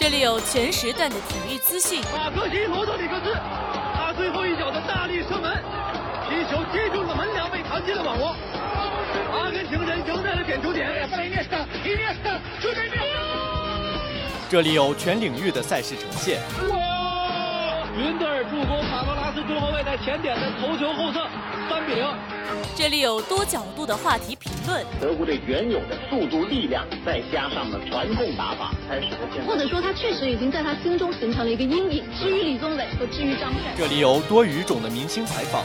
这里有全时段的体育资讯。马克西罗德里克斯，他最后一脚的大力射门，皮球击中了门梁，被弹进了网窝。阿根廷人赢在了点球点。这里有全领域的赛事呈现。哇云德尔助攻卡罗拉斯中后卫在前点的头球后侧，三比零。这里有多角度的话题评论。德国队原有的速度、力量，再加上了传控打法，才使得现在。或者说，他确实已经在他心中形成了一个阴影。至于李宗伟和至于张帅，这里有多语种的明星采访。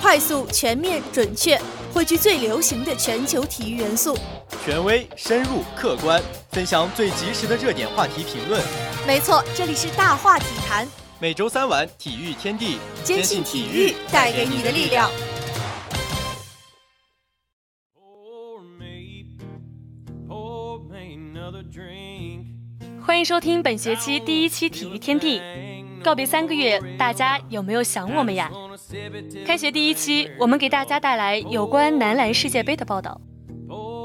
快速、全面、准确，汇聚最流行的全球体育元素。权威、深入、客观，分享最及时的热点话题评论。没错，这里是大话体坛。每周三晚，体育天地，坚信体育带给你的力量。欢迎收听本学期第一期体育天地。告别三个月，大家有没有想我们呀？开学第一期，我们给大家带来有关男篮世界杯的报道。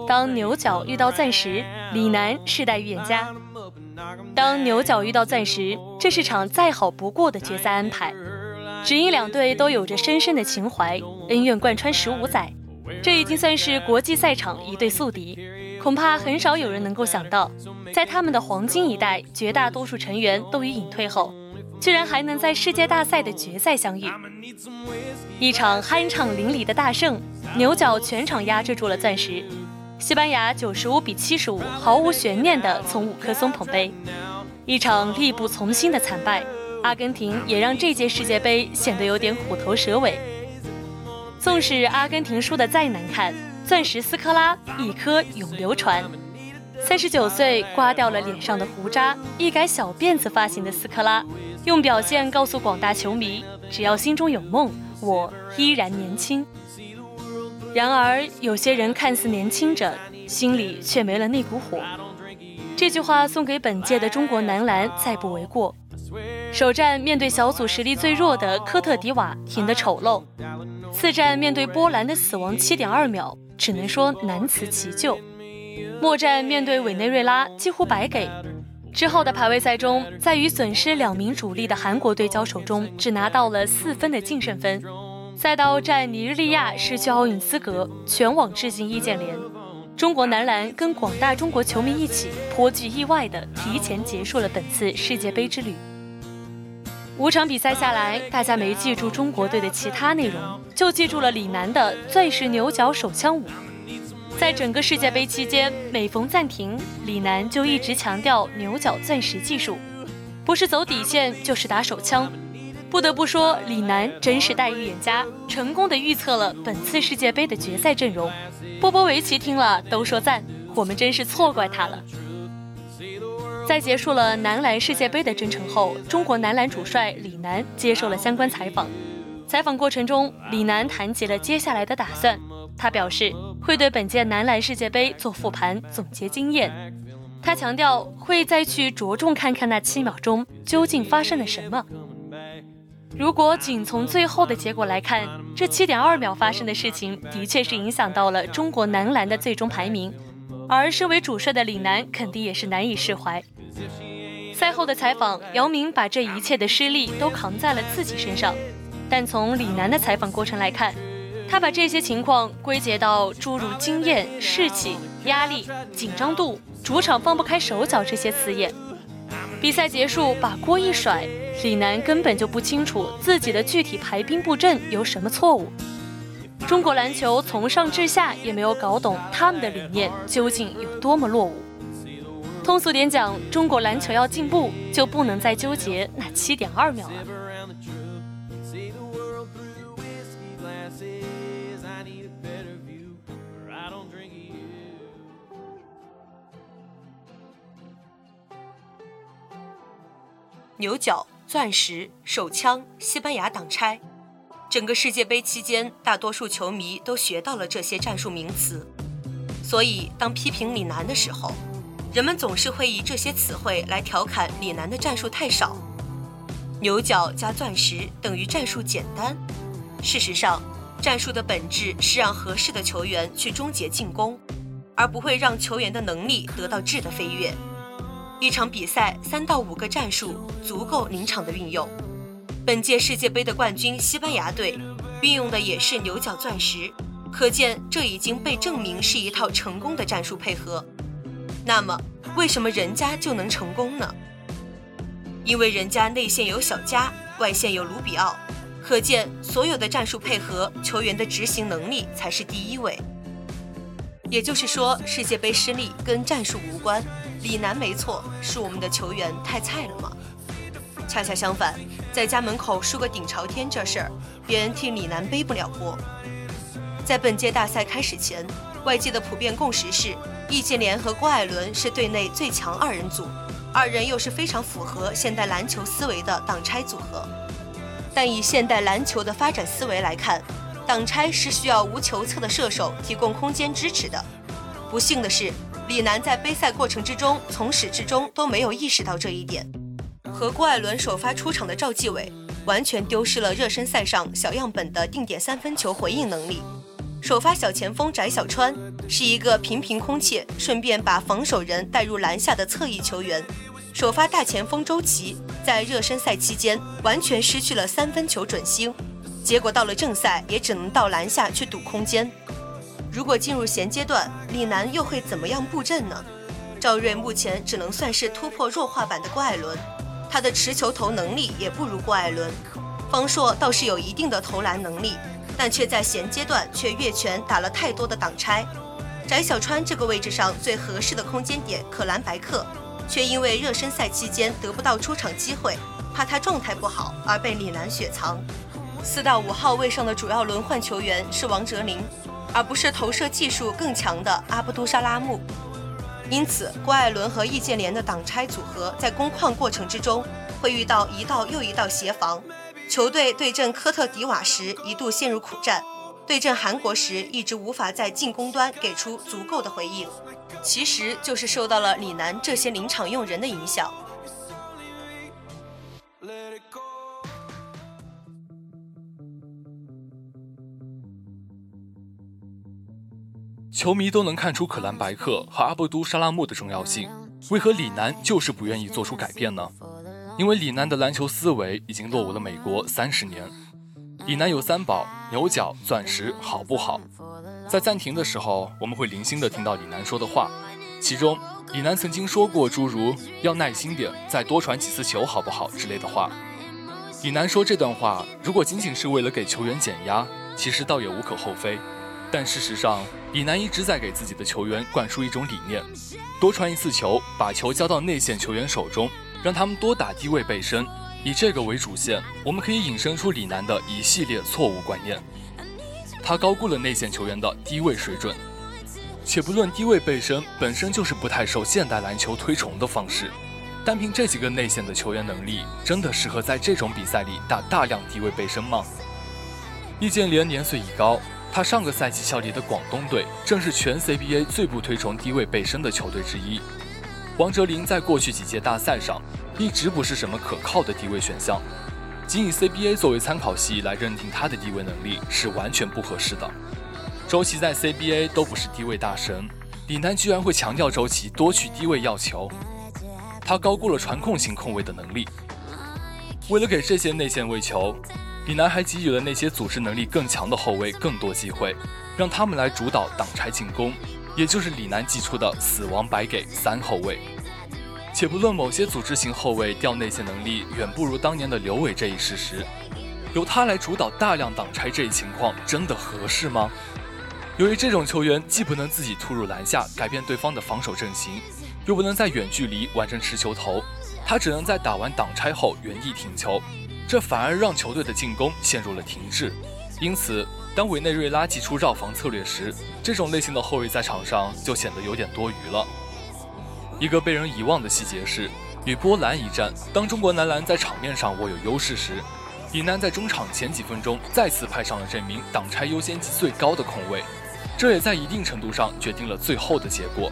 当牛角遇到钻石，李楠世代预言家。当牛角遇到钻石，这是场再好不过的决赛安排。只因两队都有着深深的情怀，恩怨贯穿十五载，这已经算是国际赛场一对宿敌。恐怕很少有人能够想到，在他们的黄金一代，绝大多数成员都已隐退后。居然还能在世界大赛的决赛相遇，一场酣畅淋漓的大胜，牛角全场压制住了钻石，西班牙九十五比七十五毫无悬念的从五颗松捧杯，一场力不从心的惨败，阿根廷也让这届世界杯显得有点虎头蛇尾。纵使阿根廷输得再难看，钻石斯科拉一颗永流传。三十九岁刮掉了脸上的胡渣，一改小辫子发型的斯科拉。用表现告诉广大球迷：只要心中有梦，我依然年轻。然而，有些人看似年轻着，心里却没了那股火。这句话送给本届的中国男篮，再不为过。首战面对小组实力最弱的科特迪瓦，赢得丑陋；次战面对波兰的死亡七点二秒，只能说难辞其咎；末战面对委内瑞拉，几乎白给。之后的排位赛中，在与损失两名主力的韩国队交手中，只拿到了四分的净胜分。赛道战尼日利亚失去奥运资格，全网致敬易建联。中国男篮跟广大中国球迷一起，颇具意外的提前结束了本次世界杯之旅。五场比赛下来，大家没记住中国队的其他内容，就记住了李楠的钻石牛角手枪舞。在整个世界杯期间，每逢暂停，李楠就一直强调牛角钻石技术，不是走底线就是打手枪。不得不说，李楠真是代预言家，成功的预测了本次世界杯的决赛阵容。波波维奇听了都说赞，我们真是错怪他了。在结束了男篮世界杯的征程后，中国男篮主帅李楠接受了相关采访。采访过程中，李楠谈及了接下来的打算。他表示会对本届男篮世界杯做复盘，总结经验。他强调会再去着重看看那七秒钟究竟发生了什么。如果仅从最后的结果来看，这七点二秒发生的事情的确是影响到了中国男篮的最终排名，而身为主帅的李楠肯定也是难以释怀。赛后的采访，姚明把这一切的失利都扛在了自己身上，但从李楠的采访过程来看。他把这些情况归结到诸如经验、士气、压力、紧张度、主场放不开手脚这些词眼。比赛结束，把锅一甩，李楠根本就不清楚自己的具体排兵布阵有什么错误。中国篮球从上至下也没有搞懂他们的理念究竟有多么落伍。通俗点讲，中国篮球要进步，就不能再纠结那七点二秒了。牛角、钻石、手枪、西班牙挡拆，整个世界杯期间，大多数球迷都学到了这些战术名词。所以，当批评李楠的时候，人们总是会以这些词汇来调侃李楠的战术太少。牛角加钻石等于战术简单。事实上，战术的本质是让合适的球员去终结进攻，而不会让球员的能力得到质的飞跃。一场比赛三到五个战术足够临场的运用。本届世界杯的冠军西班牙队运用的也是牛角钻石，可见这已经被证明是一套成功的战术配合。那么，为什么人家就能成功呢？因为人家内线有小加，外线有卢比奥，可见所有的战术配合，球员的执行能力才是第一位。也就是说，世界杯失利跟战术无关，李楠没错，是我们的球员太菜了吗？恰恰相反，在家门口输个顶朝天这事儿，别人替李楠背不了锅。在本届大赛开始前，外界的普遍共识是，易建联和郭艾伦是队内最强二人组。二人又是非常符合现代篮球思维的挡拆组合，但以现代篮球的发展思维来看，挡拆是需要无球侧的射手提供空间支持的。不幸的是，李楠在杯赛过程之中从始至终都没有意识到这一点，和郭艾伦首发出场的赵继伟完全丢失了热身赛上小样本的定点三分球回应能力。首发小前锋翟小川是一个频频空切，顺便把防守人带入篮下的侧翼球员。首发大前锋周琦在热身赛期间完全失去了三分球准星，结果到了正赛也只能到篮下去堵空间。如果进入衔阶段，李楠又会怎么样布阵呢？赵睿目前只能算是突破弱化版的郭艾伦，他的持球投能力也不如郭艾伦。方硕倒是有一定的投篮能力。但却在衔阶段却越权打了太多的挡拆，翟小川这个位置上最合适的空间点可兰白克，却因为热身赛期间得不到出场机会，怕他状态不好而被李楠雪藏。四到五号位上的主要轮换球员是王哲林，而不是投射技术更强的阿布都沙拉木。因此，郭艾伦和易建联的挡拆组合在攻框过程之中会遇到一道又一道协防。球队对阵科特迪瓦时一度陷入苦战，对阵韩国时一直无法在进攻端给出足够的回应，其实就是受到了李楠这些临场用人的影响。球迷都能看出可兰白克和阿布都沙拉木的重要性，为何李楠就是不愿意做出改变呢？因为李楠的篮球思维已经落伍了美国三十年。李楠有三宝：牛角、钻石，好不好？在暂停的时候，我们会零星的听到李楠说的话，其中李楠曾经说过诸如“要耐心点，再多传几次球，好不好”之类的话。李楠说这段话，如果仅仅是为了给球员减压，其实倒也无可厚非。但事实上，李楠一直在给自己的球员灌输一种理念：多传一次球，把球交到内线球员手中。让他们多打低位背身，以这个为主线，我们可以引申出李楠的一系列错误观念。他高估了内线球员的低位水准，且不论低位背身本身就是不太受现代篮球推崇的方式，单凭这几个内线的球员能力，真的适合在这种比赛里打大量低位背身吗？易建联年岁已高，他上个赛季效力的广东队正是全 CBA 最不推崇低位背身的球队之一。王哲林在过去几届大赛上一直不是什么可靠的低位选项，仅以 CBA 作为参考系来认定他的低位能力是完全不合适的。周琦在 CBA 都不是低位大神，李楠居然会强调周琦多去低位要球，他高估了传控型控卫的能力。为了给这些内线喂球，李楠还给予了那些组织能力更强的后卫更多机会，让他们来主导挡拆进攻。也就是李楠寄出的死亡白给三后卫，且不论某些组织型后卫调内线能力远不如当年的刘伟这一事实，由他来主导大量挡拆这一情况真的合适吗？由于这种球员既不能自己突入篮下改变对方的防守阵型，又不能在远距离完成持球投，他只能在打完挡拆后原地停球，这反而让球队的进攻陷入了停滞，因此。当委内瑞拉祭出绕防策略时，这种类型的后卫在场上就显得有点多余了。一个被人遗忘的细节是，与波兰一战，当中国男篮在场面上握有优势时，李楠在中场前几分钟再次派上了这名挡拆优先级最高的控卫，这也在一定程度上决定了最后的结果。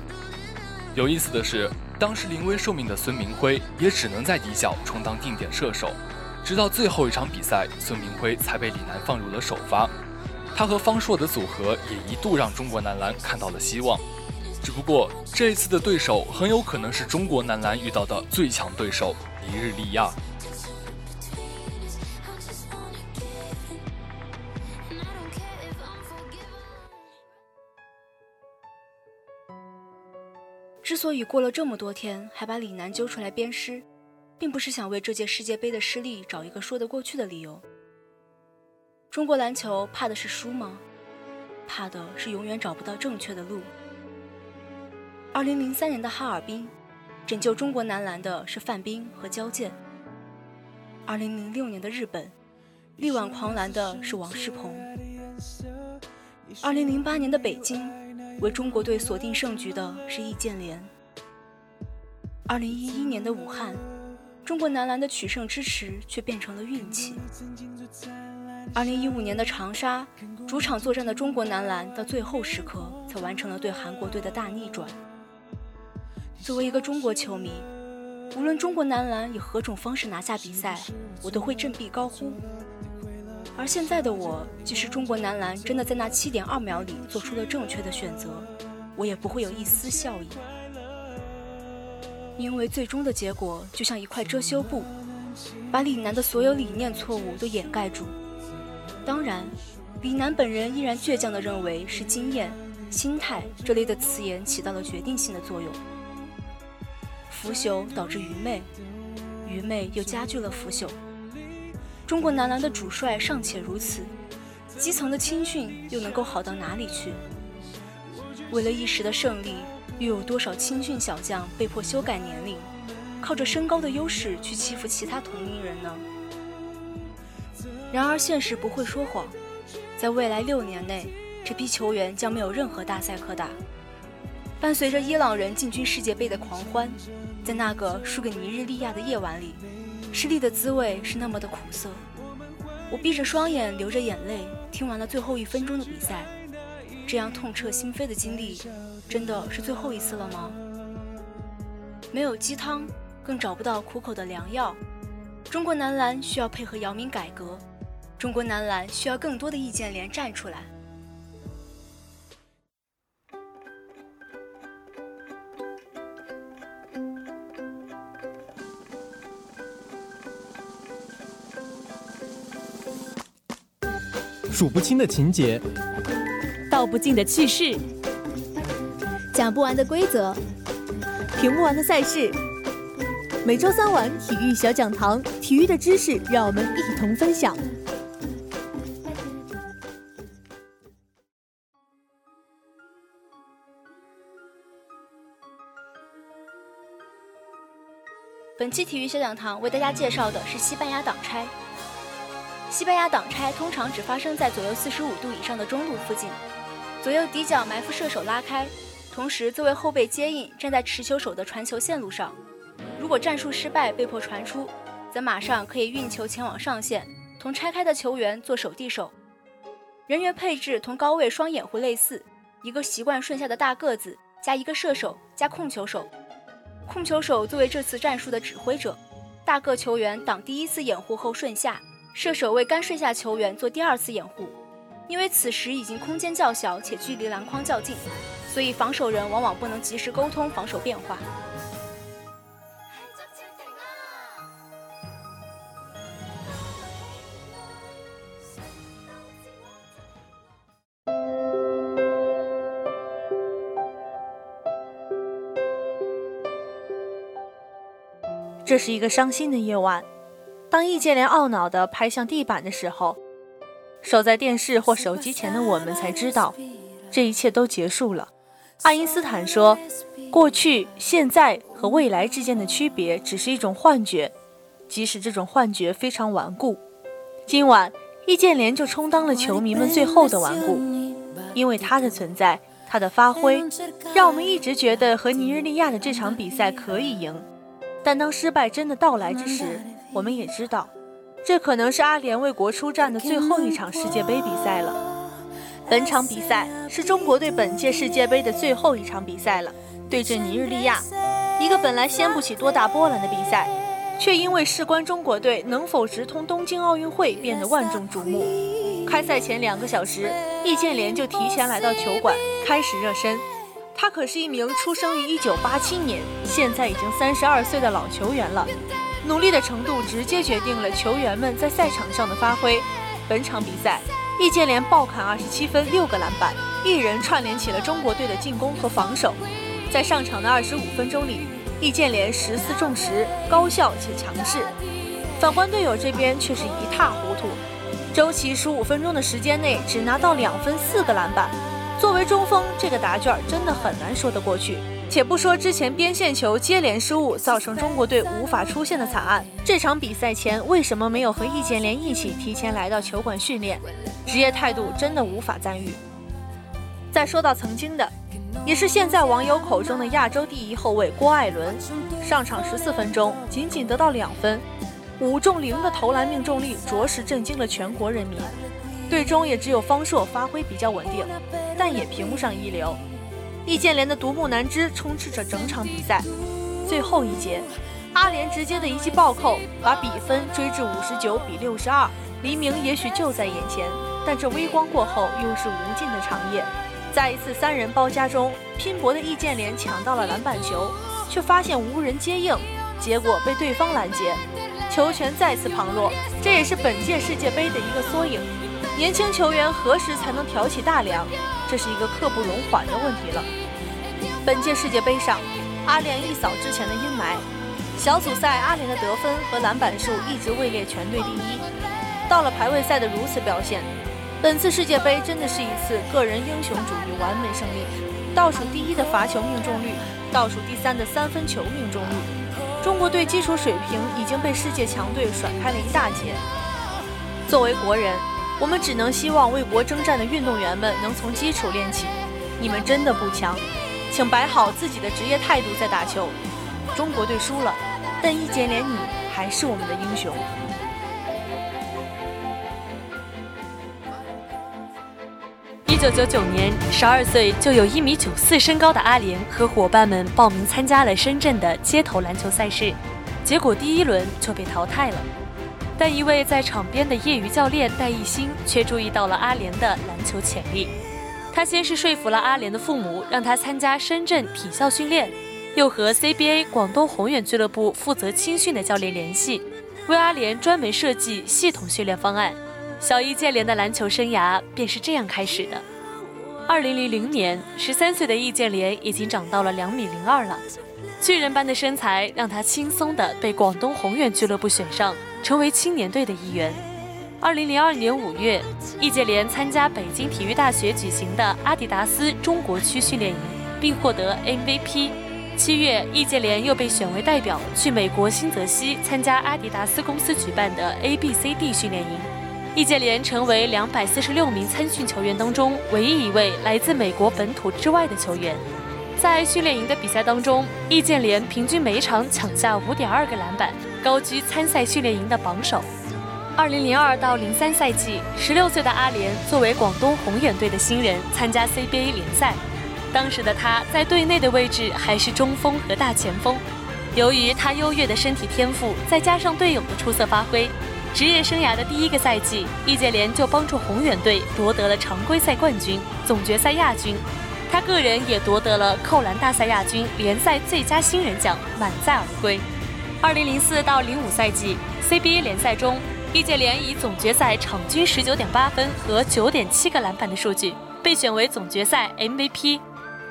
有意思的是，当时临危受命的孙铭徽也只能在底角充当定点射手，直到最后一场比赛，孙铭徽才被李楠放入了首发。他和方硕的组合也一度让中国男篮看到了希望。只不过这一次的对手很有可能是中国男篮遇到的最强对手——尼日利亚。之所以过了这么多天还把李楠揪出来鞭尸，并不是想为这届世界杯的失利找一个说得过去的理由。中国篮球怕的是输吗？怕的是永远找不到正确的路。二零零三年的哈尔滨，拯救中国男篮的是范冰和焦健；二零零六年的日本，力挽狂澜的是王仕鹏；二零零八年的北京，为中国队锁定胜局的是易建联；二零一一年的武汉，中国男篮的取胜支持却变成了运气；二零一五年的长沙，主场作战的中国男篮到最后时刻才完成了对韩国队的大逆转。作为一个中国球迷，无论中国男篮以何种方式拿下比赛，我都会振臂高呼。而现在的我，即使中国男篮真的在那七点二秒里做出了正确的选择，我也不会有一丝笑意，因为最终的结果就像一块遮羞布，把李楠的所有理念错误都掩盖住。当然，李楠本人依然倔强地认为是经验、心态这类的词眼起到了决定性的作用。腐朽导致愚昧，愚昧又加剧了腐朽。中国男篮的主帅尚且如此，基层的青训又能够好到哪里去？为了一时的胜利，又有多少青训小将被迫修改年龄，靠着身高的优势去欺负其他同龄人呢？然而现实不会说谎，在未来六年内，这批球员将没有任何大赛可打。伴随着伊朗人进军世界杯的狂欢。在那个输给尼日利亚的夜晚里，失利的滋味是那么的苦涩。我闭着双眼，流着眼泪，听完了最后一分钟的比赛。这样痛彻心扉的经历，真的是最后一次了吗？没有鸡汤，更找不到苦口的良药。中国男篮需要配合姚明改革，中国男篮需要更多的易建联站出来。数不清的情节，道不尽的趣事，讲不完的规则，评不完的赛事。每周三晚体育小讲堂，体育的知识让我们一同分享。本期体育小讲堂为大家介绍的是西班牙挡拆。西班牙挡拆通常只发生在左右四十五度以上的中路附近，左右底角埋伏射手拉开，同时作为后备接应站在持球手的传球线路上。如果战术失败被迫传出，则马上可以运球前往上线，同拆开的球员做手递手。人员配置同高位双掩护类似，一个习惯顺下的大个子加一个射手加控球手，控球手作为这次战术的指挥者，大个球员挡第一次掩护后顺下。射手为刚睡下球员做第二次掩护，因为此时已经空间较小且距离篮筐较近，所以防守人往往不能及时沟通防守变化。这是一个伤心的夜晚。当易建联懊恼地拍向地板的时候，守在电视或手机前的我们才知道，这一切都结束了。爱因斯坦说：“过去、现在和未来之间的区别只是一种幻觉，即使这种幻觉非常顽固。”今晚，易建联就充当了球迷们最后的顽固，因为他的存在，他的发挥，让我们一直觉得和尼日利亚的这场比赛可以赢。但当失败真的到来之时，我们也知道，这可能是阿联为国出战的最后一场世界杯比赛了。本场比赛是中国队本届世界杯的最后一场比赛了，对阵尼日利亚，一个本来掀不起多大波澜的比赛，却因为事关中国队能否直通东京奥运会变得万众瞩目。开赛前两个小时，易建联就提前来到球馆开始热身。他可是一名出生于1987年，现在已经32岁的老球员了。努力的程度直接决定了球员们在赛场上的发挥。本场比赛，易建联爆砍27分、六个篮板，一人串联起了中国队的进攻和防守。在上场的25分钟里，易建联十四中十，高效且强势。反观队友这边却是一塌糊涂。周琦十五分钟的时间内只拿到两分、四个篮板。作为中锋，这个答卷真的很难说得过去。且不说之前边线球接连失误，造成中国队无法出线的惨案，这场比赛前为什么没有和易建联一起提前来到球馆训练？职业态度真的无法赞誉。再说到曾经的，也是现在网友口中的亚洲第一后卫郭艾伦，上场十四分钟，仅仅得到两分，五中零的投篮命中率，着实震惊了全国人民。队中也只有方硕发挥比较稳定，但也评不上一流。易建联的独木难支充斥着整场比赛。最后一节，阿联直接的一记暴扣，把比分追至五十九比六十二。黎明也许就在眼前，但这微光过后又是无尽的长夜。在一次三人包夹中，拼搏的易建联抢到了篮板球，却发现无人接应，结果被对方拦截，球权再次旁落。这也是本届世界杯的一个缩影。年轻球员何时才能挑起大梁？这是一个刻不容缓的问题了。本届世界杯上，阿联一扫之前的阴霾。小组赛，阿联的得分和篮板数一直位列全队第一。到了排位赛的如此表现，本次世界杯真的是一次个人英雄主义完美胜利。倒数第一的罚球命中率，倒数第三的三分球命中率，中国队基础水平已经被世界强队甩开了一大截。作为国人。我们只能希望为国征战的运动员们能从基础练起。你们真的不强，请摆好自己的职业态度再打球。中国队输了，但易建联你还是我们的英雄。一九九九年，十二岁就有一米九四身高的阿联和伙伴们报名参加了深圳的街头篮球赛事，结果第一轮就被淘汰了。但一位在场边的业余教练戴艺兴却注意到了阿联的篮球潜力。他先是说服了阿联的父母，让他参加深圳体校训练，又和 CBA 广东宏远俱乐部负责青训的教练联系，为阿联专门设计系统训练方案。小易建联的篮球生涯便是这样开始的。二零零零年，十三岁的易建联已经长到了两米零二了，巨人般的身材让他轻松地被广东宏远俱乐部选上。成为青年队的一员。二零零二年五月，易建联参加北京体育大学举行的阿迪达斯中国区训练营，并获得 MVP。七月，易建联又被选为代表去美国新泽西参加阿迪达斯公司举办的 ABCD 训练营。易建联成为两百四十六名参训球员当中唯一一位来自美国本土之外的球员。在训练营的比赛当中，易建联平均每场抢下五点二个篮板。高居参赛训练营的榜首。二零零二到零三赛季，十六岁的阿联作为广东宏远队的新人参加 CBA 联赛。当时的他在队内的位置还是中锋和大前锋。由于他优越的身体天赋，再加上队友的出色发挥，职业生涯的第一个赛季，易建联就帮助宏远队夺得了常规赛冠军、总决赛亚军。他个人也夺得了扣篮大赛亚军、联赛最佳新人奖，满载而归。二零零四到零五赛季 CBA 联赛中，易建联以总决赛场均十九点八分和九点七个篮板的数据，被选为总决赛 MVP。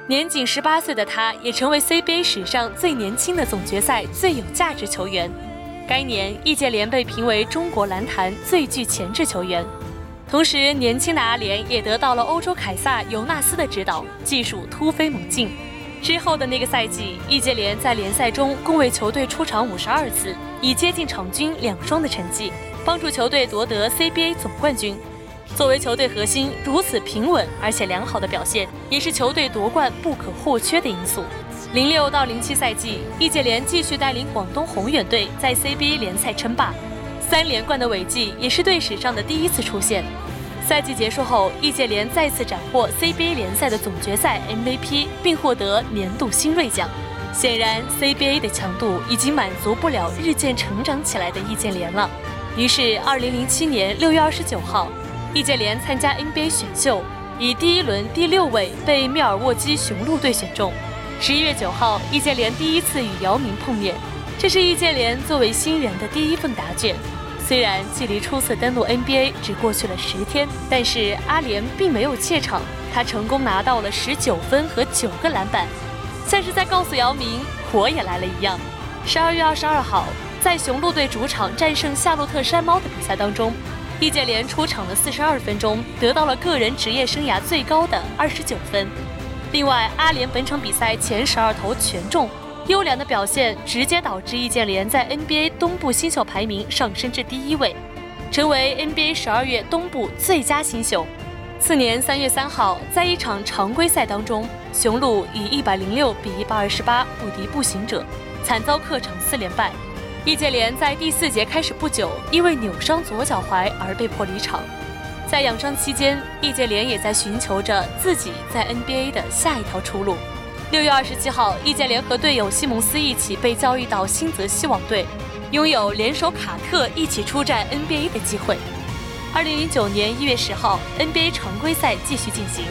年仅十八岁的他，也成为 CBA 史上最年轻的总决赛最有价值球员。该年，易建联被评为中国篮坛最具潜质球员。同时，年轻的阿联也得到了欧洲凯撒尤纳斯的指导，技术突飞猛进。之后的那个赛季，易建联在联赛中共为球队出场五十二次，以接近场均两双的成绩，帮助球队夺得 CBA 总冠军。作为球队核心，如此平稳而且良好的表现，也是球队夺冠不可或缺的因素。零六到零七赛季，易建联继续带领广东宏远队在 CBA 联赛称霸，三连冠的伟绩也是队史上的第一次出现。赛季结束后，易建联再次斩获 CBA 联赛的总决赛 MVP，并获得年度新锐奖。显然，CBA 的强度已经满足不了日渐成长起来的易建联了。于是，2007年6月29号，易建联参加 NBA 选秀，以第一轮第六位被密尔沃基雄鹿队选中。十一月九号，易建联第一次与姚明碰面，这是易建联作为新人的第一份答卷。虽然距离初次登陆 NBA 只过去了十天，但是阿联并没有怯场，他成功拿到了十九分和九个篮板，像是在告诉姚明，我也来了一样。十二月二十二号，在雄鹿队主场战胜夏洛特山猫的比赛当中，易建联出场了四十二分钟，得到了个人职业生涯最高的二十九分。另外，阿联本场比赛前十二投全中，优良的表现直接导致易建联在 NBA 东部新秀排名上升至第一位，成为 NBA 十二月东部最佳新秀。次年三月三号，在一场常规赛当中，雄鹿以一百零六比一百二十八不敌步行者，惨遭客场四连败。易建联在第四节开始不久，因为扭伤左脚踝而被迫离场。在养伤期间，易建联也在寻求着自己在 NBA 的下一条出路。六月二十七号，易建联和队友西蒙斯一起被交易到新泽西网队，拥有联手卡特一起出战 NBA 的机会。二零零九年一月十号，NBA 常规赛继续进行，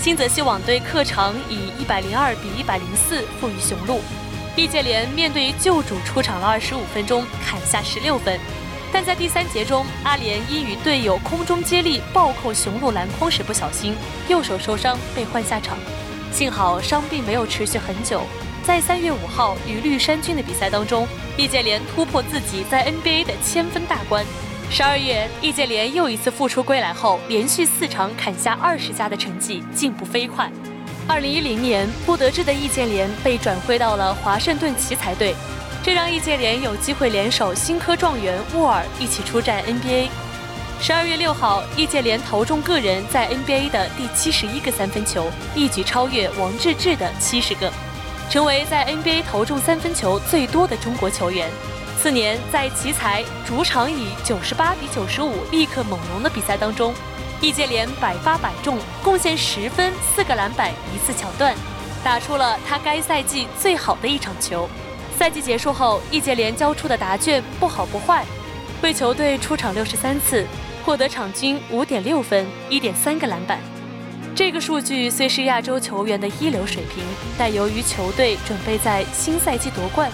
新泽西网队客场以一百零二比一百零四负于雄鹿，易建联面对旧主出场了二十五分钟，砍下十六分。但在第三节中，阿联因与队友空中接力暴扣雄鹿篮筐时不小心，右手受伤被换下场。幸好伤并没有持续很久。在三月五号与绿衫军的比赛当中，易建联突破自己在 NBA 的千分大关。十二月，易建联又一次复出归来后，连续四场砍下二十加的成绩，进步飞快。二零一零年，不得志的易建联被转会到了华盛顿奇才队。这让易建联有机会联手新科状元沃尔一起出战 NBA。十二月六号，易建联投中个人在 NBA 的第七十一个三分球，一举超越王治郅的七十个，成为在 NBA 投中三分球最多的中国球员。次年，在奇才主场以九十八比九十五力克猛龙的比赛当中，易建联百发百中，贡献十分、四个篮板、一次抢断，打出了他该赛季最好的一场球。赛季结束后，易建联交出的答卷不好不坏，为球队出场六十三次，获得场均五点六分、一点三个篮板。这个数据虽是亚洲球员的一流水平，但由于球队准备在新赛季夺冠，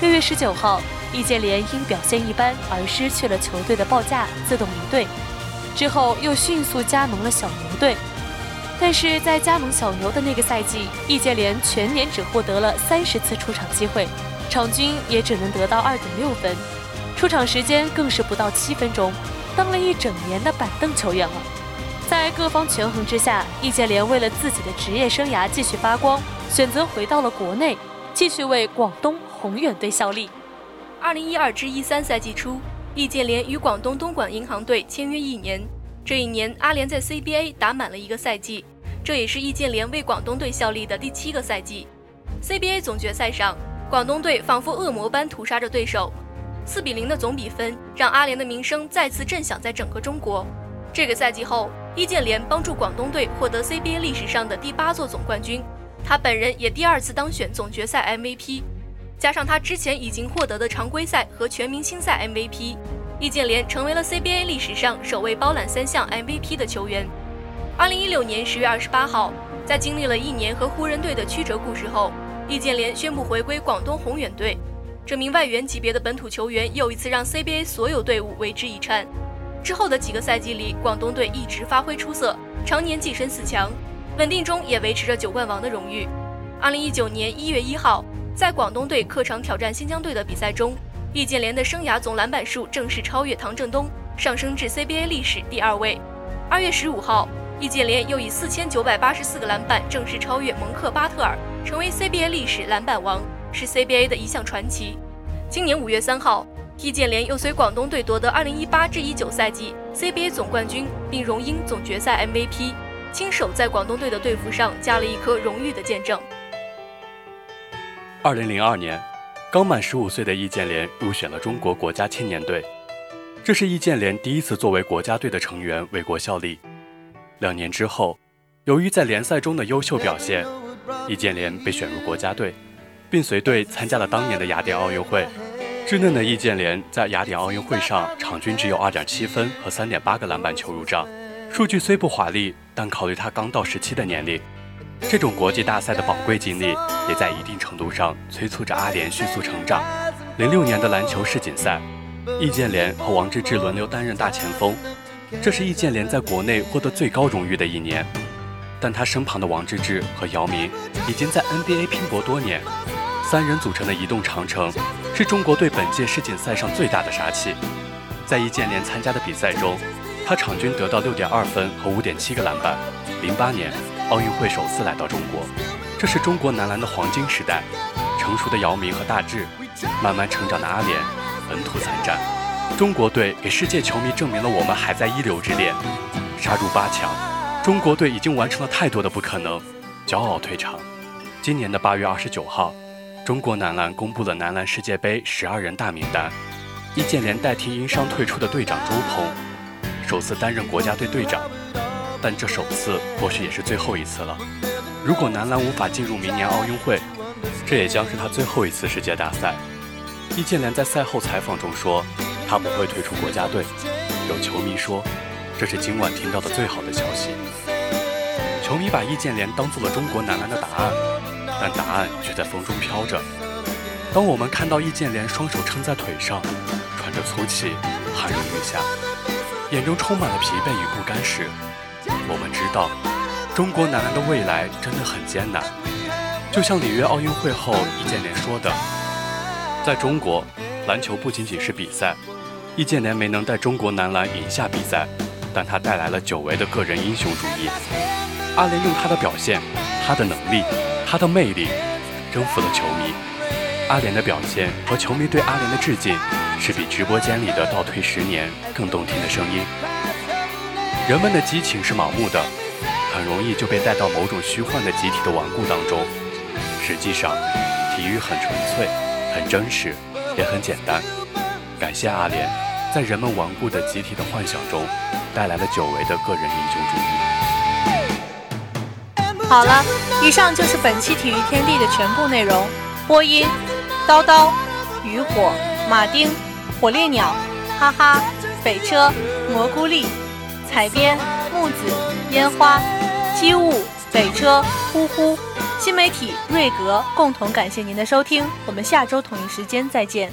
六月十九号，易建联因表现一般而失去了球队的报价，自动离队。之后又迅速加盟了小牛队。但是在加盟小牛的那个赛季，易建联全年只获得了三十次出场机会，场均也只能得到二点六分，出场时间更是不到七分钟，当了一整年的板凳球员了。在各方权衡之下，易建联为了自己的职业生涯继续发光，选择回到了国内，继续为广东宏远队效力。二零一二至一三赛季初，易建联与广东东莞银行队签约一年。这一年，阿联在 CBA 打满了一个赛季，这也是易建联为广东队效力的第七个赛季。CBA 总决赛上，广东队仿佛恶魔般屠杀着对手，四比零的总比分让阿联的名声再次震响在整个中国。这个赛季后，易建联帮助广东队获得 CBA 历史上的第八座总冠军，他本人也第二次当选总决赛 MVP，加上他之前已经获得的常规赛和全明星赛 MVP。易建联成为了 CBA 历史上首位包揽三项 MVP 的球员。二零一六年十月二十八号，在经历了一年和湖人队的曲折故事后，易建联宣布回归广东宏远队。这名外援级别的本土球员又一次让 CBA 所有队伍为之一颤。之后的几个赛季里，广东队一直发挥出色，常年跻身四强，稳定中也维持着九冠王的荣誉。二零一九年一月一号，在广东队客场挑战新疆队的比赛中。易建联的生涯总篮板数正式超越唐振东，上升至 CBA 历史第二位。二月十五号，易建联又以四千九百八十四个篮板正式超越蒙克巴特尔，成为 CBA 历史篮板王，是 CBA 的一项传奇。今年五月三号，易建联又随广东队夺得二零一八至一九赛季 CBA 总冠军，并荣膺总决赛 MVP，亲手在广东队的队服上加了一颗荣誉的见证。二零零二年。刚满十五岁的易建联入选了中国国家青年队，这是易建联第一次作为国家队的成员为国效力。两年之后，由于在联赛中的优秀表现，易建联被选入国家队，并随队参加了当年的雅典奥运会。稚嫩的易建联在雅典奥运会上场均只有2.7分和3.8个篮板球入账，数据虽不华丽，但考虑他刚到时期的年龄，这种国际大赛的宝贵经历也在一定程度上催促着阿联迅速成长。06年的篮球世锦赛，易建联和王治郅轮流担任大前锋，这是易建联在国内获得最高荣誉的一年。但他身旁的王治郅和姚明已经在 NBA 拼搏多年，三人组成的移动长城是中国队本届世锦赛上最大的杀器。在易建联参加的比赛中，他场均得到六点二分和五点七个篮板。零八年奥运会首次来到中国，这是中国男篮的黄金时代。成熟的姚明和大志，慢慢成长的阿联，本土参战。中国队给世界球迷证明了我们还在一流之列，杀入八强。中国队已经完成了太多的不可能，骄傲退场。今年的八月二十九号，中国男篮公布了男篮世界杯十二人大名单，易建联代替因伤退出的队长周鹏，首次担任国家队队长。但这首次或许也是最后一次了。如果男篮无法进入明年奥运会，这也将是他最后一次世界大赛。易建联在赛后采访中说，他不会退出国家队。有球迷说。这是今晚听到的最好的消息。球迷把易建联当做了中国男篮的答案，但答案却在风中飘着。当我们看到易建联双手撑在腿上，喘着粗气，汗如雨下，眼中充满了疲惫与不甘时，我们知道，中国男篮的未来真的很艰难。就像里约奥运会后易建联说的：“在中国，篮球不仅仅是比赛，易建联没能带中国男篮赢下比赛。”但他带来了久违的个人英雄主义。阿联用他的表现、他的能力、他的魅力，征服了球迷。阿联的表现和球迷对阿联的致敬，是比直播间里的倒退十年更动听的声音。人们的激情是盲目的，很容易就被带到某种虚幻的集体的顽固当中。实际上，体育很纯粹、很真实，也很简单。感谢阿联，在人们顽固的集体的幻想中。带来了久违的个人英雄主义。好了，以上就是本期体育天地的全部内容。播音：叨叨、渔火、马丁、火烈鸟、哈哈、北车、蘑菇粒、采编：木子、烟花、机务、北车、呼呼。新媒体：瑞格。共同感谢您的收听，我们下周同一时间再见。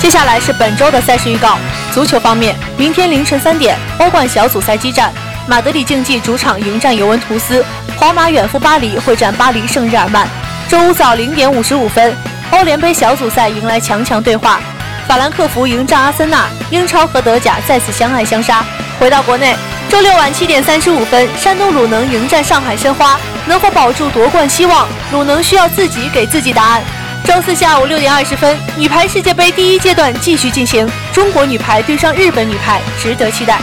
接下来是本周的赛事预告。足球方面，明天凌晨三点，欧冠小组赛激战，马德里竞技主场迎战尤文图斯，皇马远赴巴黎会战巴黎圣日耳曼。周五早零点五十五分，欧联杯小组赛迎来强强对话，法兰克福迎战阿森纳，英超和德甲再次相爱相杀。回到国内，周六晚七点三十五分，山东鲁能迎战上海申花，能否保住夺冠希望？鲁能需要自己给自己答案。周四下午六点二十分，女排世界杯第一阶段继续进行，中国女排对上日本女排，值得期待。